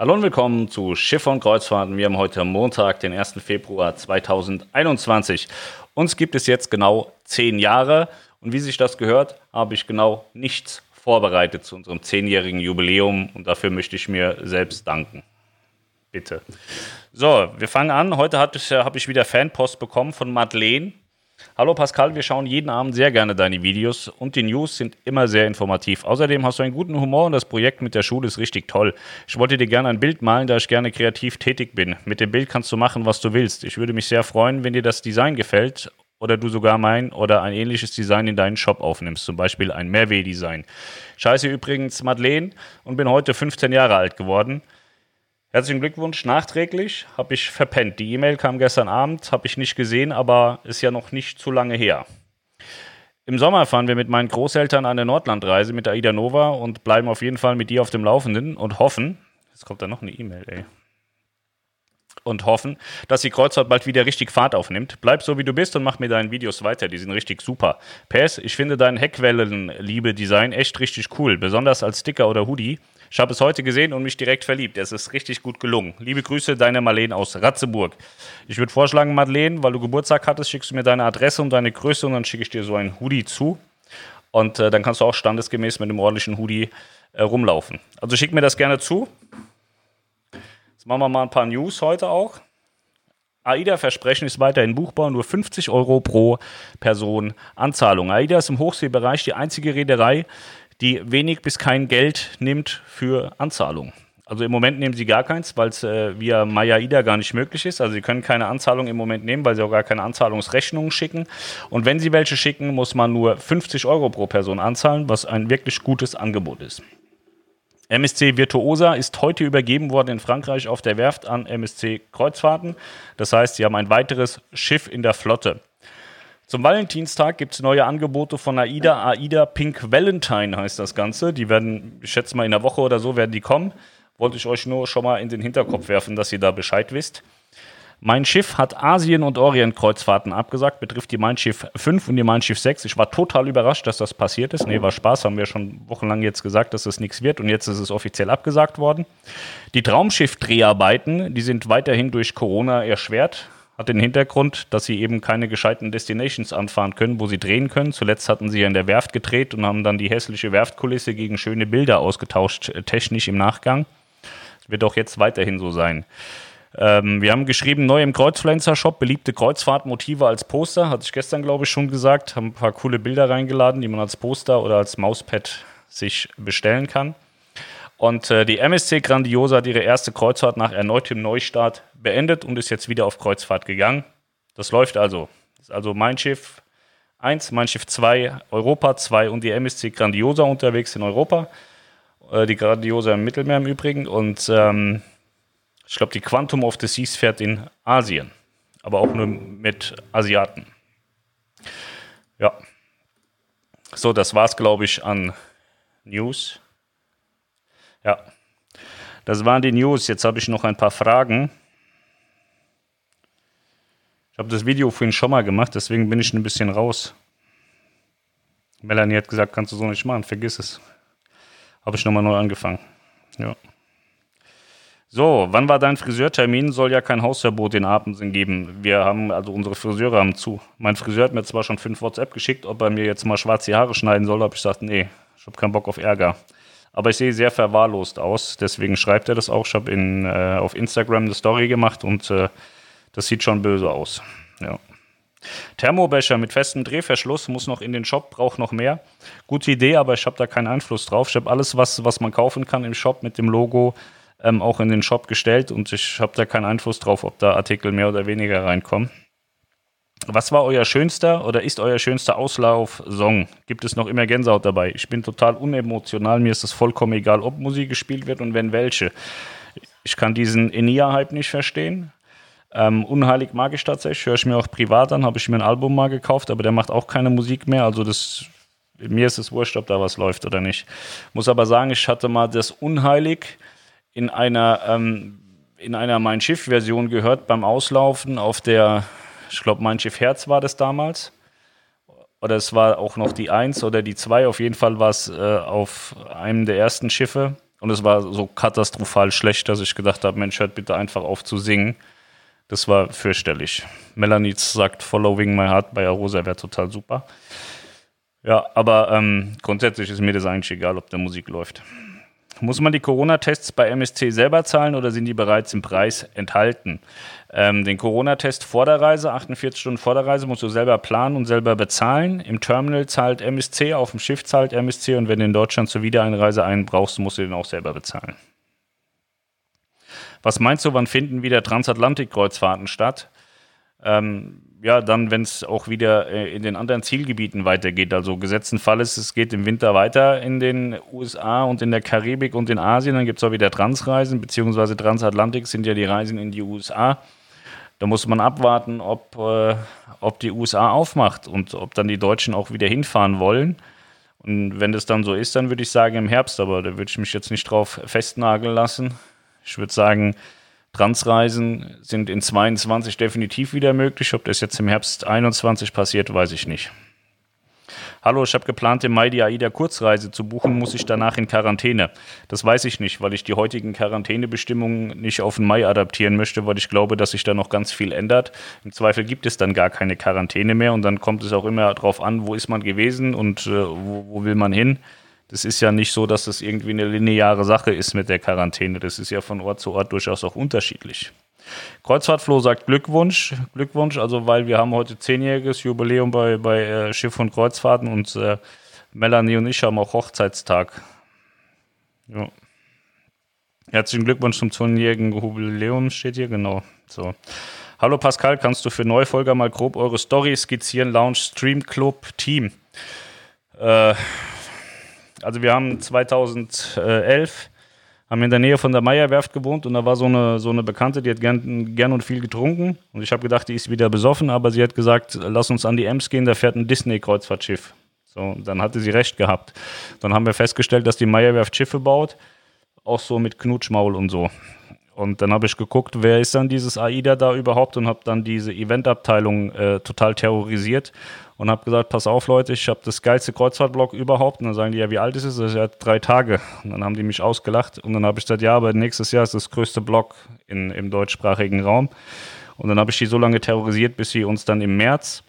Hallo und willkommen zu Schiff und Kreuzfahrten. Wir haben heute Montag, den 1. Februar 2021. Uns gibt es jetzt genau zehn Jahre und wie sich das gehört, habe ich genau nichts vorbereitet zu unserem zehnjährigen Jubiläum und dafür möchte ich mir selbst danken. Bitte. So, wir fangen an. Heute habe ich wieder Fanpost bekommen von Madeleine. Hallo Pascal, wir schauen jeden Abend sehr gerne deine Videos und die News sind immer sehr informativ. Außerdem hast du einen guten Humor und das Projekt mit der Schule ist richtig toll. Ich wollte dir gerne ein Bild malen, da ich gerne kreativ tätig bin. Mit dem Bild kannst du machen, was du willst. Ich würde mich sehr freuen, wenn dir das Design gefällt oder du sogar mein oder ein ähnliches Design in deinen Shop aufnimmst, zum Beispiel ein Mehrweh-Design. Scheiße übrigens Madeleine und bin heute 15 Jahre alt geworden. Herzlichen Glückwunsch nachträglich. Habe ich verpennt. Die E-Mail kam gestern Abend, habe ich nicht gesehen, aber ist ja noch nicht zu lange her. Im Sommer fahren wir mit meinen Großeltern eine Nordlandreise mit Aida Nova und bleiben auf jeden Fall mit dir auf dem Laufenden und hoffen, jetzt kommt da noch eine E-Mail, ey. Und hoffen, dass die Kreuzfahrt bald wieder richtig Fahrt aufnimmt. Bleib so wie du bist und mach mir deine Videos weiter, die sind richtig super. PS, ich finde dein Heckwellen-Liebe-Design echt richtig cool, besonders als Sticker oder Hoodie. Ich habe es heute gesehen und mich direkt verliebt. Es ist richtig gut gelungen. Liebe Grüße, deine Marlene aus Ratzeburg. Ich würde vorschlagen, Marlene, weil du Geburtstag hattest, schickst du mir deine Adresse und deine Größe und dann schicke ich dir so ein Hoodie zu. Und äh, dann kannst du auch standesgemäß mit einem ordentlichen Hoodie äh, rumlaufen. Also schick mir das gerne zu. Jetzt machen wir mal ein paar News heute auch. AIDA-Versprechen ist weiterhin buchbar, nur 50 Euro pro Person Anzahlung. AIDA ist im Hochseebereich die einzige Reederei, die wenig bis kein Geld nimmt für Anzahlung. Also im Moment nehmen sie gar keins, weil es äh, via Maya-Ida gar nicht möglich ist. Also sie können keine Anzahlung im Moment nehmen, weil sie auch gar keine Anzahlungsrechnungen schicken. Und wenn sie welche schicken, muss man nur 50 Euro pro Person anzahlen, was ein wirklich gutes Angebot ist. MSC Virtuosa ist heute übergeben worden in Frankreich auf der Werft an MSC Kreuzfahrten. Das heißt, sie haben ein weiteres Schiff in der Flotte. Zum Valentinstag gibt es neue Angebote von AIDA. AIDA Pink Valentine heißt das Ganze. Die werden, ich schätze mal, in der Woche oder so werden die kommen. Wollte ich euch nur schon mal in den Hinterkopf werfen, dass ihr da Bescheid wisst. Mein Schiff hat Asien- und Orient-Kreuzfahrten abgesagt, betrifft die Mein Schiff 5 und die Mein Schiff 6. Ich war total überrascht, dass das passiert ist. Nee, war Spaß, haben wir schon wochenlang jetzt gesagt, dass das nichts wird und jetzt ist es offiziell abgesagt worden. Die Traumschiff-Dreharbeiten, die sind weiterhin durch Corona erschwert hat den Hintergrund, dass sie eben keine gescheiten Destinations anfahren können, wo sie drehen können. Zuletzt hatten sie ja in der Werft gedreht und haben dann die hässliche Werftkulisse gegen schöne Bilder ausgetauscht, äh, technisch im Nachgang. Das wird auch jetzt weiterhin so sein. Ähm, wir haben geschrieben, neu im Kreuzpflanzer-Shop, beliebte Kreuzfahrtmotive als Poster, hatte ich gestern, glaube ich, schon gesagt. Haben ein paar coole Bilder reingeladen, die man als Poster oder als Mauspad sich bestellen kann. Und äh, die MSC Grandiosa hat ihre erste Kreuzfahrt nach erneutem Neustart beendet und ist jetzt wieder auf Kreuzfahrt gegangen. Das läuft also. Das ist also mein Schiff 1, mein Schiff 2, Europa 2 und die MSC Grandiosa unterwegs in Europa. Äh, die Grandiosa im Mittelmeer im Übrigen. Und ähm, ich glaube, die Quantum of the Seas fährt in Asien. Aber auch nur mit Asiaten. Ja. So, das war's, glaube ich, an News. Ja. Das waren die News. Jetzt habe ich noch ein paar Fragen. Ich habe das Video vorhin schon mal gemacht, deswegen bin ich ein bisschen raus. Melanie hat gesagt, kannst du so nicht machen, vergiss es. Habe ich nochmal neu angefangen. Ja. So, wann war dein Friseurtermin? Soll ja kein Hausverbot in Apensen geben. Wir haben, also unsere Friseure haben zu. Mein Friseur hat mir zwar schon fünf WhatsApp geschickt, ob er mir jetzt mal schwarze Haare schneiden soll, habe ich gesagt, nee, ich habe keinen Bock auf Ärger. Aber ich sehe sehr verwahrlost aus, deswegen schreibt er das auch. Ich habe äh, auf Instagram eine Story gemacht und äh, das sieht schon böse aus. Ja. Thermobecher mit festem Drehverschluss muss noch in den Shop, braucht noch mehr. Gute Idee, aber ich habe da keinen Einfluss drauf. Ich habe alles, was, was man kaufen kann im Shop mit dem Logo, ähm, auch in den Shop gestellt und ich habe da keinen Einfluss drauf, ob da Artikel mehr oder weniger reinkommen. Was war euer schönster oder ist euer schönster Auslauf-Song? Gibt es noch immer Gänsehaut dabei? Ich bin total unemotional. Mir ist es vollkommen egal, ob Musik gespielt wird und wenn welche. Ich kann diesen Enia-Hype nicht verstehen. Ähm, Unheilig mag ich tatsächlich. Höre ich mir auch privat an. Habe ich mir ein Album mal gekauft, aber der macht auch keine Musik mehr. Also das, mir ist es wurscht, ob da was läuft oder nicht. Muss aber sagen, ich hatte mal das Unheilig in einer, ähm, in einer Mein Schiff-Version gehört beim Auslaufen auf der ich glaube, mein Schiff Herz war das damals. Oder es war auch noch die 1 oder die 2. Auf jeden Fall war es äh, auf einem der ersten Schiffe. Und es war so katastrophal schlecht, dass ich gedacht habe, Mensch, hört bitte einfach auf zu singen. Das war fürchterlich. Melanie sagt Following My Heart bei Arosa wäre total super. Ja, aber ähm, grundsätzlich ist mir das eigentlich egal, ob der Musik läuft. Muss man die Corona-Tests bei MSC selber zahlen oder sind die bereits im Preis enthalten? Ähm, den Corona-Test vor der Reise, 48 Stunden vor der Reise, musst du selber planen und selber bezahlen. Im Terminal zahlt MSC, auf dem Schiff zahlt MSC und wenn du in Deutschland zur Wiedereinreise einen brauchst, musst du den auch selber bezahlen. Was meinst du, wann finden wieder Transatlantik-Kreuzfahrten statt? Ähm, ja, dann, wenn es auch wieder äh, in den anderen Zielgebieten weitergeht. Also gesetzten Fall ist, es geht im Winter weiter in den USA und in der Karibik und in Asien. Dann gibt es auch wieder Transreisen, beziehungsweise Transatlantik sind ja die Reisen in die USA. Da muss man abwarten, ob, äh, ob die USA aufmacht und ob dann die Deutschen auch wieder hinfahren wollen. Und wenn das dann so ist, dann würde ich sagen im Herbst, aber da würde ich mich jetzt nicht drauf festnageln lassen. Ich würde sagen, Transreisen sind in 22 definitiv wieder möglich. Ob das jetzt im Herbst 21 passiert, weiß ich nicht. Hallo, ich habe geplant, im Mai die AIDA-Kurzreise zu buchen, muss ich danach in Quarantäne? Das weiß ich nicht, weil ich die heutigen Quarantänebestimmungen nicht auf den Mai adaptieren möchte, weil ich glaube, dass sich da noch ganz viel ändert. Im Zweifel gibt es dann gar keine Quarantäne mehr und dann kommt es auch immer darauf an, wo ist man gewesen und äh, wo, wo will man hin. Das ist ja nicht so, dass das irgendwie eine lineare Sache ist mit der Quarantäne. Das ist ja von Ort zu Ort durchaus auch unterschiedlich. Kreuzfahrtfloh sagt Glückwunsch, Glückwunsch, also weil wir haben heute zehnjähriges Jubiläum bei, bei äh, Schiff und Kreuzfahrten und äh, Melanie und ich haben auch Hochzeitstag. Ja. Herzlichen Glückwunsch zum zehnjährigen Jubiläum, steht hier, genau. So. Hallo Pascal, kannst du für Neufolger mal grob eure Story skizzieren? Lounge Stream Club Team. Äh, also wir haben 2011 haben in der Nähe von der Meierwerft gewohnt und da war so eine, so eine Bekannte, die hat gern, gern und viel getrunken und ich habe gedacht, die ist wieder besoffen, aber sie hat gesagt, lass uns an die Ems gehen, da fährt ein Disney-Kreuzfahrtschiff. So, dann hatte sie recht gehabt. Dann haben wir festgestellt, dass die Meierwerft Schiffe baut, auch so mit Knutschmaul und so. Und dann habe ich geguckt, wer ist dann dieses AIDA da überhaupt und habe dann diese Eventabteilung äh, total terrorisiert und habe gesagt, pass auf Leute, ich habe das geilste Kreuzfahrtblog überhaupt. Und dann sagen die, ja, wie alt ist es? Das ist ja drei Tage. Und dann haben die mich ausgelacht und dann habe ich gesagt, ja, aber nächstes Jahr ist das größte Blog in, im deutschsprachigen Raum. Und dann habe ich die so lange terrorisiert, bis sie uns dann im März,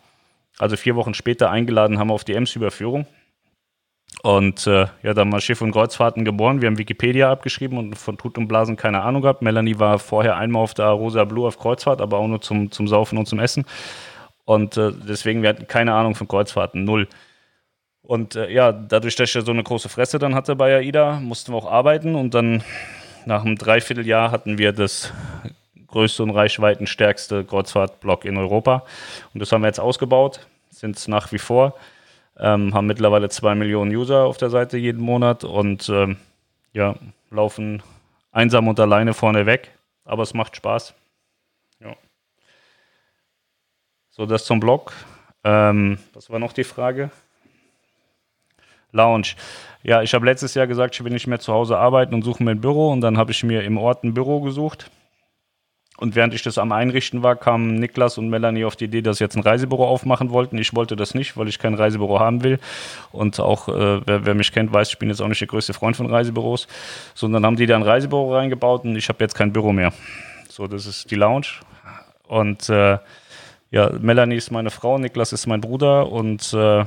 also vier Wochen später, eingeladen haben auf die Ems-Überführung. Und äh, ja, dann mal Schiff und Kreuzfahrten geboren. Wir haben Wikipedia abgeschrieben und von Tut und Blasen keine Ahnung gehabt. Melanie war vorher einmal auf der Rosa Blue auf Kreuzfahrt, aber auch nur zum, zum Saufen und zum Essen. Und äh, deswegen, wir hatten keine Ahnung von Kreuzfahrten, null. Und äh, ja, dadurch, dass ich ja so eine große Fresse dann hatte bei AIDA, mussten wir auch arbeiten. Und dann nach einem Dreivierteljahr hatten wir das größte und reichweitenstärkste Kreuzfahrtblock in Europa. Und das haben wir jetzt ausgebaut, sind es nach wie vor, ähm, haben mittlerweile zwei Millionen User auf der Seite jeden Monat und ähm, ja, laufen einsam und alleine vorne weg. Aber es macht Spaß. So, das zum Blog. Ähm, was war noch die Frage? Lounge. Ja, ich habe letztes Jahr gesagt, ich will nicht mehr zu Hause arbeiten und suche mir ein Büro. Und dann habe ich mir im Ort ein Büro gesucht. Und während ich das am Einrichten war, kamen Niklas und Melanie auf die Idee, dass sie jetzt ein Reisebüro aufmachen wollten. Ich wollte das nicht, weil ich kein Reisebüro haben will. Und auch, äh, wer, wer, mich kennt, weiß, ich bin jetzt auch nicht der größte Freund von Reisebüros. Sondern haben die da ein Reisebüro reingebaut und ich habe jetzt kein Büro mehr. So, das ist die Lounge. Und äh, ja, Melanie ist meine Frau, Niklas ist mein Bruder und äh,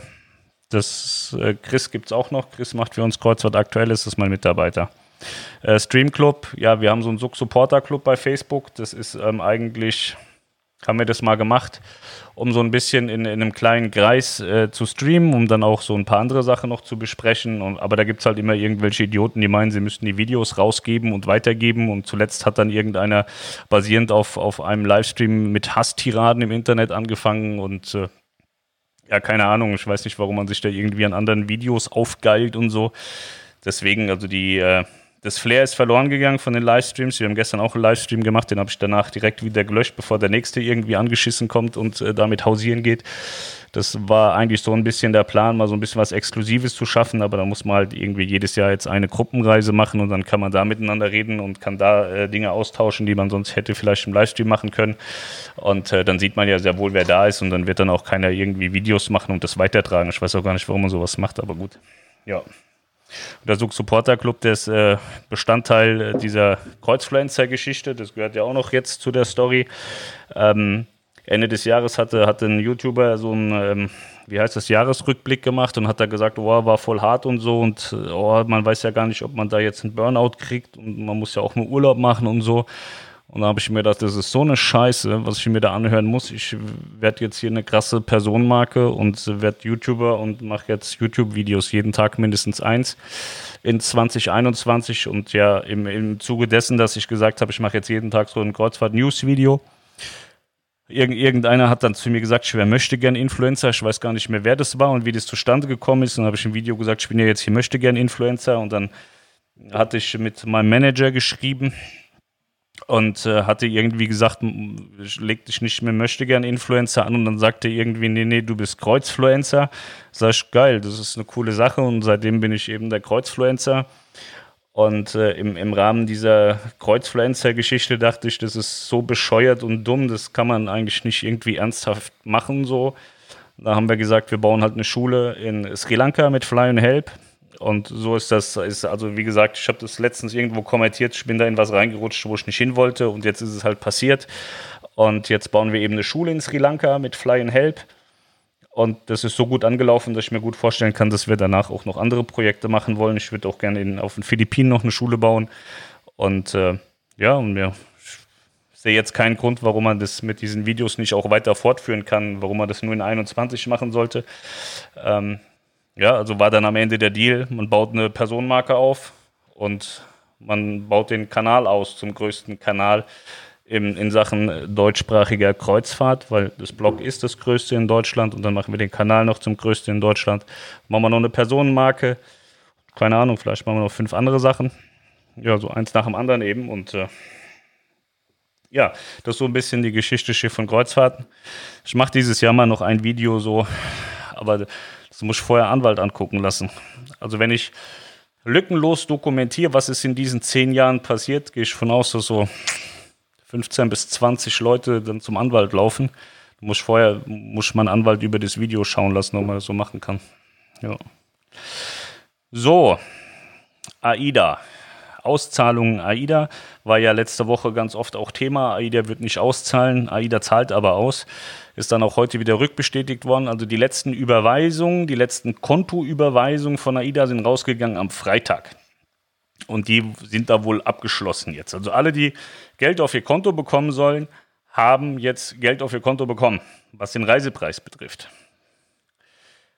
das äh, Chris gibt es auch noch. Chris macht für uns Kreuzfahrt aktuell, ist das mein Mitarbeiter. Äh, Stream Club, ja, wir haben so einen Supporter Club bei Facebook. Das ist ähm, eigentlich haben wir das mal gemacht, um so ein bisschen in, in einem kleinen Kreis äh, zu streamen, um dann auch so ein paar andere Sachen noch zu besprechen. Und, aber da gibt es halt immer irgendwelche Idioten, die meinen, sie müssten die Videos rausgeben und weitergeben. Und zuletzt hat dann irgendeiner basierend auf, auf einem Livestream mit Hasstiraden im Internet angefangen und äh, ja, keine Ahnung, ich weiß nicht, warum man sich da irgendwie an anderen Videos aufgeilt und so. Deswegen, also die äh, das Flair ist verloren gegangen von den Livestreams. Wir haben gestern auch einen Livestream gemacht, den habe ich danach direkt wieder gelöscht, bevor der nächste irgendwie angeschissen kommt und äh, damit hausieren geht. Das war eigentlich so ein bisschen der Plan, mal so ein bisschen was Exklusives zu schaffen, aber da muss man halt irgendwie jedes Jahr jetzt eine Gruppenreise machen und dann kann man da miteinander reden und kann da äh, Dinge austauschen, die man sonst hätte vielleicht im Livestream machen können. Und äh, dann sieht man ja sehr wohl, wer da ist und dann wird dann auch keiner irgendwie Videos machen und das weitertragen. Ich weiß auch gar nicht, warum man sowas macht, aber gut. Ja. Der Sug Supporter Club, der ist äh, Bestandteil dieser Kreuzfluencer-Geschichte. Das gehört ja auch noch jetzt zu der Story. Ähm, Ende des Jahres hatte, hatte ein YouTuber so ein, ähm, wie heißt das, Jahresrückblick gemacht und hat da gesagt, oh, war voll hart und so und oh, man weiß ja gar nicht, ob man da jetzt einen Burnout kriegt und man muss ja auch mal Urlaub machen und so. Und da habe ich mir gedacht, das ist so eine Scheiße, was ich mir da anhören muss. Ich werde jetzt hier eine krasse Personenmarke und werde YouTuber und mache jetzt YouTube-Videos jeden Tag mindestens eins in 2021. Und ja, im, im Zuge dessen, dass ich gesagt habe, ich mache jetzt jeden Tag so ein Kreuzfahrt-News-Video. Irgend, irgendeiner hat dann zu mir gesagt, ich wäre möchte gern Influencer. Ich weiß gar nicht mehr, wer das war und wie das zustande gekommen ist. Und dann habe ich im Video gesagt, ich bin ja jetzt hier möchte gern Influencer. Und dann hatte ich mit meinem Manager geschrieben und äh, hatte irgendwie gesagt, leg dich nicht mehr möchte gern Influencer an und dann sagte irgendwie, nee, nee, du bist Kreuzfluencer. Sag ich, geil, das ist eine coole Sache und seitdem bin ich eben der Kreuzfluencer. Und äh, im, im Rahmen dieser Kreuzfluencer-Geschichte dachte ich, das ist so bescheuert und dumm, das kann man eigentlich nicht irgendwie ernsthaft machen so. Da haben wir gesagt, wir bauen halt eine Schule in Sri Lanka mit Fly and Help und so ist das, ist also wie gesagt, ich habe das letztens irgendwo kommentiert, ich bin da in was reingerutscht, wo ich nicht hin wollte und jetzt ist es halt passiert. Und jetzt bauen wir eben eine Schule in Sri Lanka mit Fly and Help. Und das ist so gut angelaufen, dass ich mir gut vorstellen kann, dass wir danach auch noch andere Projekte machen wollen. Ich würde auch gerne in, auf den Philippinen noch eine Schule bauen. Und äh, ja, und mir sehe jetzt keinen Grund, warum man das mit diesen Videos nicht auch weiter fortführen kann, warum man das nur in 21 machen sollte. Ähm, ja, also war dann am Ende der Deal, man baut eine Personenmarke auf und man baut den Kanal aus zum größten Kanal in, in Sachen deutschsprachiger Kreuzfahrt, weil das Blog ist das größte in Deutschland und dann machen wir den Kanal noch zum größten in Deutschland. Machen wir noch eine Personenmarke, keine Ahnung, vielleicht machen wir noch fünf andere Sachen. Ja, so eins nach dem anderen eben und äh, ja, das ist so ein bisschen die Geschichte Schiff und Kreuzfahrten. Ich mache dieses Jahr mal noch ein Video so, aber das muss ich vorher Anwalt angucken lassen. Also wenn ich lückenlos dokumentiere, was ist in diesen zehn Jahren passiert, gehe ich von aus, dass so 15 bis 20 Leute dann zum Anwalt laufen. Da muss ich vorher, muss mein Anwalt über das Video schauen lassen, ob man das so machen kann. Ja. So, AIDA. Auszahlungen AIDA war ja letzte Woche ganz oft auch Thema. AIDA wird nicht auszahlen, AIDA zahlt aber aus. Ist dann auch heute wieder rückbestätigt worden. Also die letzten Überweisungen, die letzten Kontoüberweisungen von AIDA sind rausgegangen am Freitag. Und die sind da wohl abgeschlossen jetzt. Also alle, die Geld auf ihr Konto bekommen sollen, haben jetzt Geld auf ihr Konto bekommen, was den Reisepreis betrifft.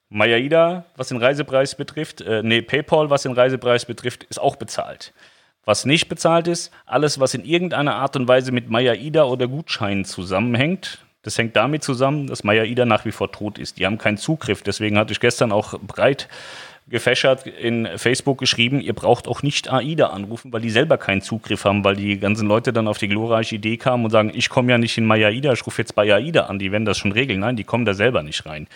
Mayaida, was den Reisepreis betrifft, äh, nee, PayPal, was den Reisepreis betrifft, ist auch bezahlt. Was nicht bezahlt ist, alles, was in irgendeiner Art und Weise mit Maya-Ida oder Gutscheinen zusammenhängt, das hängt damit zusammen, dass Maya-Ida nach wie vor tot ist. Die haben keinen Zugriff. Deswegen hatte ich gestern auch breit gefächert in Facebook geschrieben, ihr braucht auch nicht AIDA anrufen, weil die selber keinen Zugriff haben, weil die ganzen Leute dann auf die glorreiche Idee kamen und sagen, ich komme ja nicht in MyAIDA, ich rufe jetzt bei AIDA an, die werden das schon regeln. Nein, die kommen da selber nicht rein.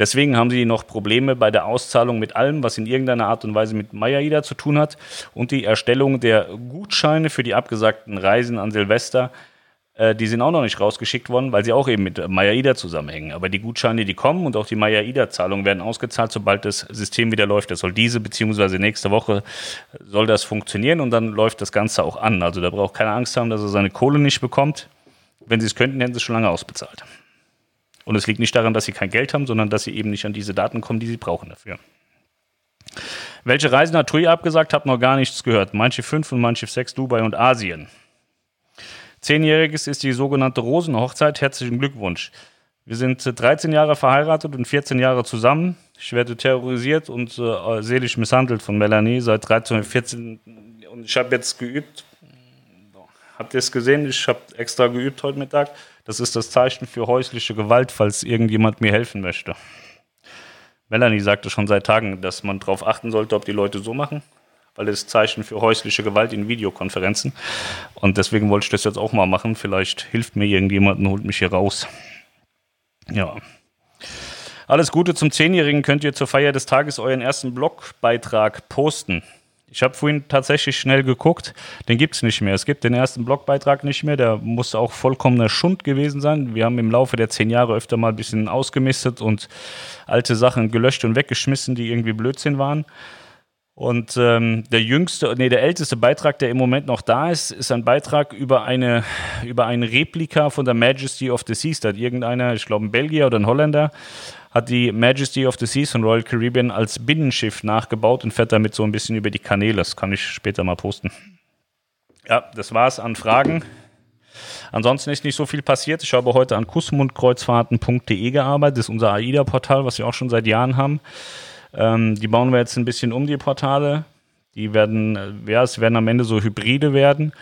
Deswegen haben sie noch Probleme bei der Auszahlung mit allem, was in irgendeiner Art und Weise mit MyAIDA zu tun hat und die Erstellung der Gutscheine für die abgesagten Reisen an Silvester äh, die sind auch noch nicht rausgeschickt worden, weil sie auch eben mit Maya-Ida zusammenhängen. Aber die Gutscheine, die kommen und auch die Maya-Ida-Zahlungen werden ausgezahlt, sobald das System wieder läuft. Das soll diese beziehungsweise nächste Woche soll das funktionieren und dann läuft das Ganze auch an. Also da braucht keine Angst haben, dass er seine Kohle nicht bekommt. Wenn sie es könnten, hätten sie es schon lange ausbezahlt. Und es liegt nicht daran, dass sie kein Geld haben, sondern dass sie eben nicht an diese Daten kommen, die sie brauchen dafür. Welche Reisen hat TUI abgesagt? Hab noch gar nichts gehört. Manche fünf und manche sechs Dubai und Asien. Zehnjähriges ist die sogenannte Rosenhochzeit. Herzlichen Glückwunsch. Wir sind 13 Jahre verheiratet und 14 Jahre zusammen. Ich werde terrorisiert und äh, seelisch misshandelt von Melanie seit 13, 14. Und ich habe jetzt geübt. Habt ihr es gesehen? Ich habe extra geübt heute Mittag. Das ist das Zeichen für häusliche Gewalt, falls irgendjemand mir helfen möchte. Melanie sagte schon seit Tagen, dass man darauf achten sollte, ob die Leute so machen weil es Zeichen für häusliche Gewalt in Videokonferenzen. Und deswegen wollte ich das jetzt auch mal machen. Vielleicht hilft mir irgendjemand und holt mich hier raus. Ja. Alles Gute zum Zehnjährigen könnt ihr zur Feier des Tages euren ersten Blogbeitrag posten. Ich habe vorhin tatsächlich schnell geguckt, den gibt es nicht mehr. Es gibt den ersten Blogbeitrag nicht mehr, der muss auch vollkommener Schund gewesen sein. Wir haben im Laufe der zehn Jahre öfter mal ein bisschen ausgemistet und alte Sachen gelöscht und weggeschmissen, die irgendwie Blödsinn waren. Und ähm, der jüngste, nee, der älteste Beitrag, der im Moment noch da ist, ist ein Beitrag über eine, über ein Replika von der Majesty of the Seas. Da hat irgendeiner, ich glaube ein Belgier oder ein Holländer, hat die Majesty of the Seas von Royal Caribbean als Binnenschiff nachgebaut und fährt damit so ein bisschen über die Kanäle. Das kann ich später mal posten. Ja, das war's an Fragen. Ansonsten ist nicht so viel passiert. Ich habe heute an kussmundkreuzfahrten.de gearbeitet. Das ist unser AIDA-Portal, was wir auch schon seit Jahren haben. Ähm, die bauen wir jetzt ein bisschen um, die Portale. Die werden, äh, ja, es werden am Ende so Hybride werden.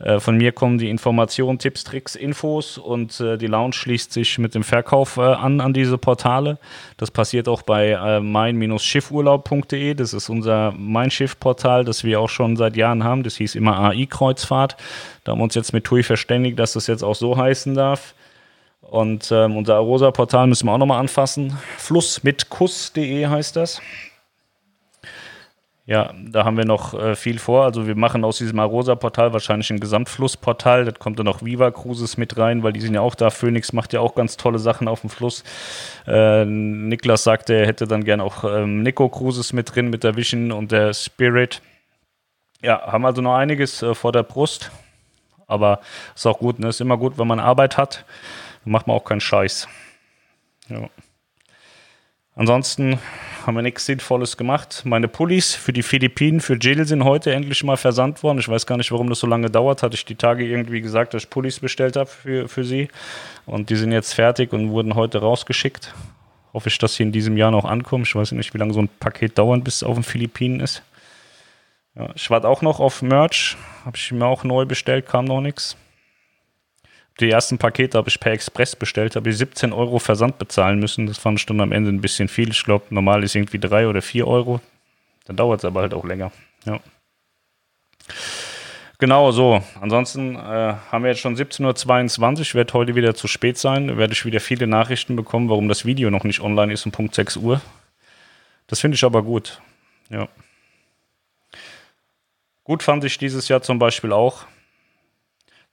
Äh, von mir kommen die Informationen, Tipps, Tricks, Infos und äh, die Lounge schließt sich mit dem Verkauf äh, an an diese Portale. Das passiert auch bei äh, mein-schiffurlaub.de. Das ist unser Mein Schiff-Portal, das wir auch schon seit Jahren haben. Das hieß immer AI-Kreuzfahrt. Da haben wir uns jetzt mit TUI verständigt, dass das jetzt auch so heißen darf. Und ähm, unser Arosa-Portal müssen wir auch nochmal anfassen. Flussmitkuss.de heißt das. Ja, da haben wir noch äh, viel vor. Also wir machen aus diesem Arosa-Portal wahrscheinlich ein Gesamtflussportal. Da kommt dann noch Viva Cruises mit rein, weil die sind ja auch da. Phoenix macht ja auch ganz tolle Sachen auf dem Fluss. Äh, Niklas sagte, er hätte dann gern auch ähm, Nico Cruises mit drin, mit der Vision und der Spirit. Ja, haben also noch einiges äh, vor der Brust. Aber ist auch gut, ne? Ist immer gut, wenn man Arbeit hat dann macht man auch keinen Scheiß. Ja. Ansonsten haben wir nichts Sinnvolles gemacht. Meine Pullis für die Philippinen, für Jill sind heute endlich mal versandt worden. Ich weiß gar nicht, warum das so lange dauert. Hatte ich die Tage irgendwie gesagt, dass ich Pullis bestellt habe für, für sie. Und die sind jetzt fertig und wurden heute rausgeschickt. Hoffe ich, dass sie in diesem Jahr noch ankommen. Ich weiß nicht, wie lange so ein Paket dauert, bis es auf den Philippinen ist. Ja, ich warte auch noch auf Merch. Habe ich mir auch neu bestellt, kam noch nichts. Die ersten Pakete habe ich per Express bestellt, habe ich 17 Euro Versand bezahlen müssen. Das fand ich dann am Ende ein bisschen viel. Ich glaube, normal ist irgendwie 3 oder 4 Euro. Dann dauert es aber halt auch länger. Ja. Genau so. Ansonsten äh, haben wir jetzt schon 17.22 Uhr. Wird heute wieder zu spät sein. Werde ich wieder viele Nachrichten bekommen, warum das Video noch nicht online ist um Punkt 6 Uhr. Das finde ich aber gut. Ja. Gut fand ich dieses Jahr zum Beispiel auch,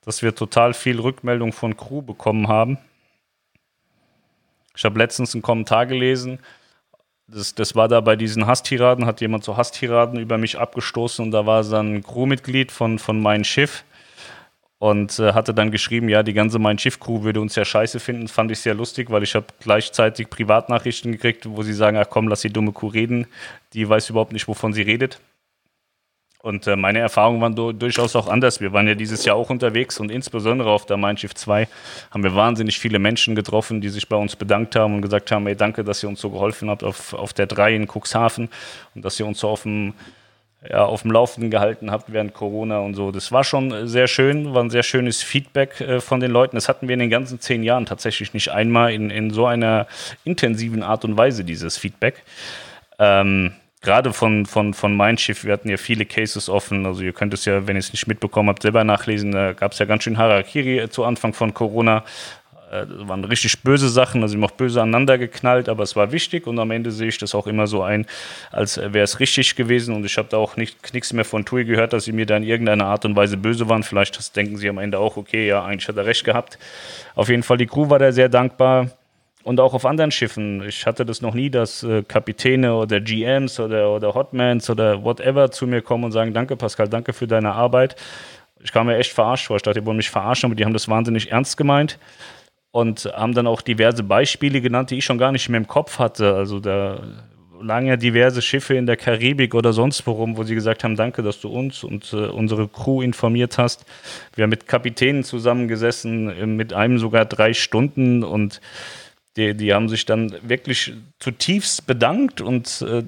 dass wir total viel Rückmeldung von Crew bekommen haben. Ich habe letztens einen Kommentar gelesen. Das, das war da bei diesen Hasstiraden, hat jemand so Hasstiraden über mich abgestoßen und da war dann ein Crewmitglied von, von meinem Schiff und äh, hatte dann geschrieben, ja, die ganze Mein Schiff-Crew würde uns ja scheiße finden. Fand ich sehr lustig, weil ich habe gleichzeitig Privatnachrichten gekriegt, wo sie sagen, ach komm, lass die dumme Crew reden. Die weiß überhaupt nicht, wovon sie redet. Und äh, meine Erfahrungen waren durchaus auch anders. Wir waren ja dieses Jahr auch unterwegs und insbesondere auf der Mein Schiff 2 haben wir wahnsinnig viele Menschen getroffen, die sich bei uns bedankt haben und gesagt haben, ey, danke, dass ihr uns so geholfen habt auf, auf der 3 in Cuxhaven und dass ihr uns so auf dem, ja, auf dem Laufenden gehalten habt während Corona und so. Das war schon sehr schön, war ein sehr schönes Feedback äh, von den Leuten. Das hatten wir in den ganzen zehn Jahren tatsächlich nicht einmal in, in so einer intensiven Art und Weise, dieses Feedback. Ähm, gerade von, von, von Mein Schiff, wir hatten ja viele Cases offen. Also ihr könnt es ja, wenn ihr es nicht mitbekommen habt, selber nachlesen. Da gab es ja ganz schön Harakiri zu Anfang von Corona. Äh, das waren richtig böse Sachen, also immer auch böse aneinander geknallt, aber es war wichtig und am Ende sehe ich das auch immer so ein, als wäre es richtig gewesen und ich habe da auch nichts mehr von Tui gehört, dass sie mir da in irgendeiner Art und Weise böse waren. Vielleicht denken sie am Ende auch, okay, ja, eigentlich hat er recht gehabt. Auf jeden Fall, die Crew war da sehr dankbar und auch auf anderen Schiffen. Ich hatte das noch nie, dass äh, Kapitäne oder GMs oder, oder Hotmans oder whatever zu mir kommen und sagen, danke Pascal, danke für deine Arbeit. Ich kam mir echt verarscht vor. Ich dachte, die wollen mich verarschen, aber die haben das wahnsinnig ernst gemeint und haben dann auch diverse Beispiele genannt, die ich schon gar nicht mehr im Kopf hatte. Also da lagen ja diverse Schiffe in der Karibik oder sonst worum, wo sie gesagt haben, danke, dass du uns und äh, unsere Crew informiert hast. Wir haben mit Kapitänen zusammengesessen, äh, mit einem sogar drei Stunden und die, die haben sich dann wirklich zutiefst bedankt und äh,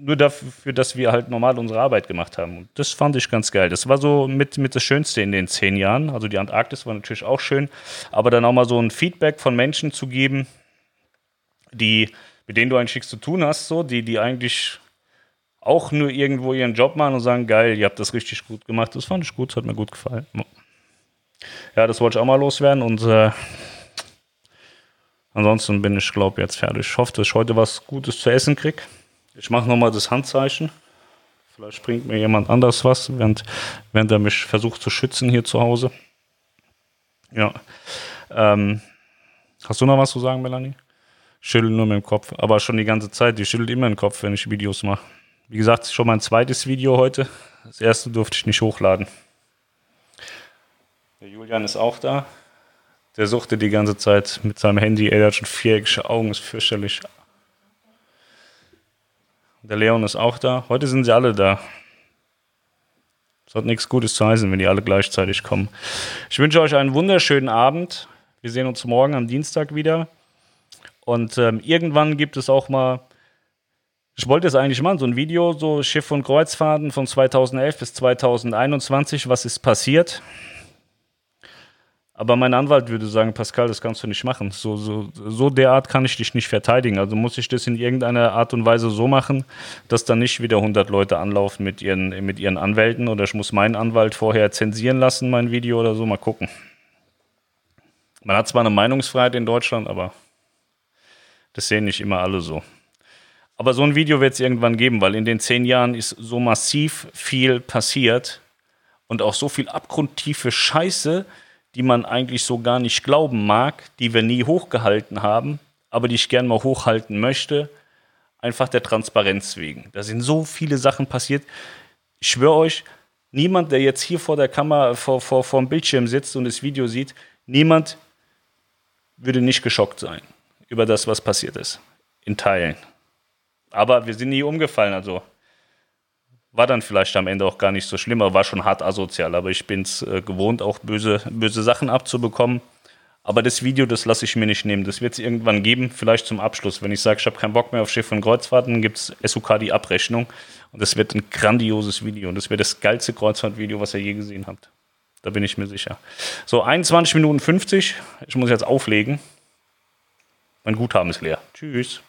nur dafür, dass wir halt normal unsere Arbeit gemacht haben. Und das fand ich ganz geil. Das war so mit, mit das Schönste in den zehn Jahren. Also die Antarktis war natürlich auch schön, aber dann auch mal so ein Feedback von Menschen zu geben, die, mit denen du eigentlich nichts zu tun hast, so, die, die eigentlich auch nur irgendwo ihren Job machen und sagen, geil, ihr habt das richtig gut gemacht. Das fand ich gut, das hat mir gut gefallen. Ja, das wollte ich auch mal loswerden und äh, Ansonsten bin ich, glaube jetzt fertig. Ich hoffe, dass ich heute was Gutes zu essen kriege. Ich mache nochmal das Handzeichen. Vielleicht bringt mir jemand anders was, während, während er mich versucht zu schützen hier zu Hause. Ja. Ähm, hast du noch was zu sagen, Melanie? Schüttel nur mit dem Kopf. Aber schon die ganze Zeit. Die schüttelt immer den Kopf, wenn ich Videos mache. Wie gesagt, schon mein zweites Video heute. Das erste durfte ich nicht hochladen. Der Julian ist auch da. Der suchte die ganze Zeit mit seinem Handy. Er hat schon viereckige Augen, ist fürchterlich. Der Leon ist auch da. Heute sind sie alle da. Es hat nichts Gutes zu heißen, wenn die alle gleichzeitig kommen. Ich wünsche euch einen wunderschönen Abend. Wir sehen uns morgen am Dienstag wieder. Und ähm, irgendwann gibt es auch mal, ich wollte es eigentlich machen, so ein Video, so Schiff- und Kreuzfahrten von 2011 bis 2021, was ist passiert. Aber mein Anwalt würde sagen, Pascal, das kannst du nicht machen. So, so, so derart kann ich dich nicht verteidigen. Also muss ich das in irgendeiner Art und Weise so machen, dass dann nicht wieder 100 Leute anlaufen mit ihren, mit ihren Anwälten oder ich muss meinen Anwalt vorher zensieren lassen, mein Video oder so. Mal gucken. Man hat zwar eine Meinungsfreiheit in Deutschland, aber das sehen nicht immer alle so. Aber so ein Video wird es irgendwann geben, weil in den zehn Jahren ist so massiv viel passiert und auch so viel abgrundtiefe Scheiße, die man eigentlich so gar nicht glauben mag, die wir nie hochgehalten haben, aber die ich gerne mal hochhalten möchte, einfach der Transparenz wegen. Da sind so viele Sachen passiert. Ich schwöre euch, niemand, der jetzt hier vor der Kamera, vor, vor, vor dem Bildschirm sitzt und das Video sieht, niemand würde nicht geschockt sein über das, was passiert ist. In Teilen. Aber wir sind nie umgefallen, also war dann vielleicht am Ende auch gar nicht so schlimm, aber war schon hart asozial. Aber ich bin es äh, gewohnt, auch böse, böse Sachen abzubekommen. Aber das Video, das lasse ich mir nicht nehmen. Das wird es irgendwann geben, vielleicht zum Abschluss. Wenn ich sage, ich habe keinen Bock mehr auf Schiff und Kreuzfahrten, gibt es SUK die Abrechnung. Und das wird ein grandioses Video. Und das wird das geilste Kreuzfahrtvideo, was ihr je gesehen habt. Da bin ich mir sicher. So, 21 Minuten 50. Ich muss jetzt auflegen. Mein Guthaben ist leer. Tschüss.